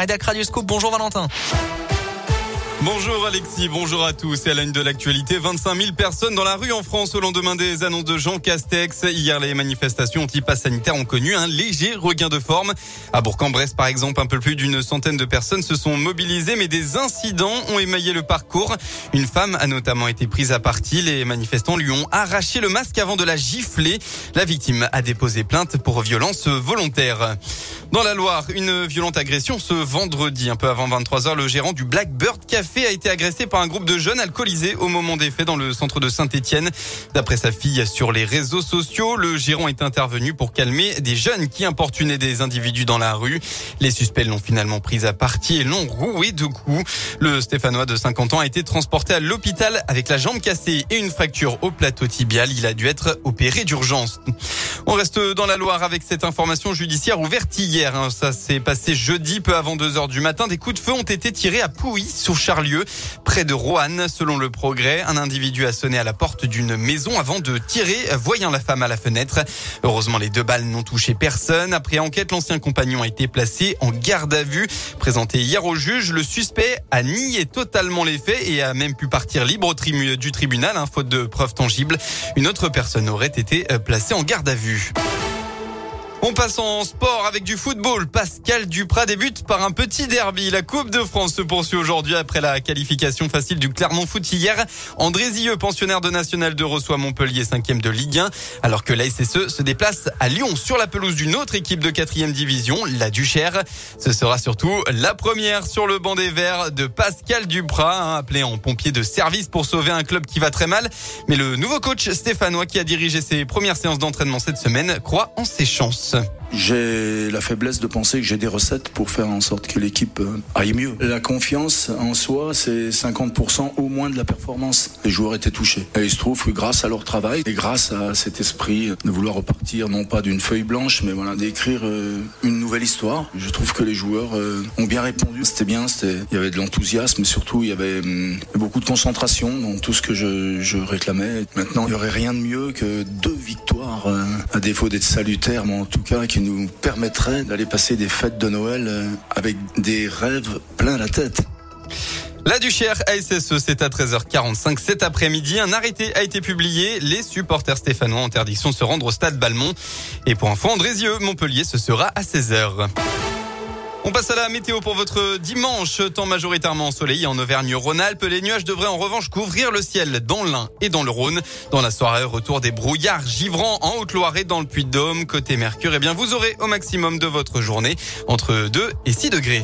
Adak Radioscope, bonjour Valentin. Bonjour Alexis, bonjour à tous. Et à la de l'actualité, 25 000 personnes dans la rue en France au lendemain des annonces de Jean Castex. Hier, les manifestations anti-pass ont connu un léger regain de forme. À Bourg-en-Bresse, par exemple, un peu plus d'une centaine de personnes se sont mobilisées, mais des incidents ont émaillé le parcours. Une femme a notamment été prise à partie. Les manifestants lui ont arraché le masque avant de la gifler. La victime a déposé plainte pour violence volontaire. Dans la Loire, une violente agression ce vendredi, un peu avant 23 h le gérant du Blackbird Café a été agressé par un groupe de jeunes alcoolisés au moment des faits dans le centre de Saint-Étienne. D'après sa fille sur les réseaux sociaux, le gérant est intervenu pour calmer des jeunes qui importunaient des individus dans la rue. Les suspects l'ont finalement pris à partie et l'ont roué de coups. Le Stéphanois de 50 ans a été transporté à l'hôpital avec la jambe cassée et une fracture au plateau tibial. Il a dû être opéré d'urgence. On reste dans la Loire avec cette information judiciaire ouverte hier. Ça s'est passé jeudi, peu avant 2 heures du matin. Des coups de feu ont été tirés à Pouilly, Charlieu, près de Roanne. Selon le progrès, un individu a sonné à la porte d'une maison avant de tirer, voyant la femme à la fenêtre. Heureusement, les deux balles n'ont touché personne. Après enquête, l'ancien compagnon a été placé en garde à vue. Présenté hier au juge, le suspect a nié totalement les faits et a même pu partir libre du tribunal, hein, faute de preuves tangibles. Une autre personne aurait été euh, placée en garde à vue. On passe en sport avec du football. Pascal Duprat débute par un petit derby. La Coupe de France se poursuit aujourd'hui après la qualification facile du Clermont Foot hier. André Zilleux, pensionnaire de National 2, reçoit Montpellier 5e de Ligue 1, alors que la SSE se déplace à Lyon sur la pelouse d'une autre équipe de 4e division, la Duchère. Ce sera surtout la première sur le banc des Verts de Pascal Duprat, hein, appelé en pompier de service pour sauver un club qui va très mal. Mais le nouveau coach stéphanois qui a dirigé ses premières séances d'entraînement cette semaine croit en ses chances. J'ai la faiblesse de penser que j'ai des recettes pour faire en sorte que l'équipe euh, aille mieux. La confiance en soi, c'est 50% au moins de la performance. Les joueurs étaient touchés. Et il se trouve que grâce à leur travail et grâce à cet esprit de vouloir repartir, non pas d'une feuille blanche, mais voilà, d'écrire euh, une nouvelle histoire, je trouve que les joueurs euh, ont bien répondu. C'était bien, il y avait de l'enthousiasme, surtout il y avait hum, beaucoup de concentration dans tout ce que je réclamais. Maintenant, il n'y aurait rien de mieux que deux victoires, à défaut d'être salutaires, mais en tout cas qui nous permettrait d'aller passer des fêtes de Noël euh, avec des rêves plein la tête. La Duchère ASSE, c'est à 13h45 cet après-midi. Un arrêté a été publié. Les supporters stéphanois interdiction de se rendre au stade Balmont. Et pour info, Andrézieux, Montpellier, ce sera à 16h. On passe à la météo pour votre dimanche. Temps majoritairement ensoleillé en Auvergne-Rhône-Alpes. Les nuages devraient en revanche couvrir le ciel dans l'Ain et dans le Rhône. Dans la soirée, retour des brouillards givrants en Haute-Loire et dans le Puy-de-Dôme. Côté Mercure, eh bien, vous aurez au maximum de votre journée entre 2 et 6 degrés.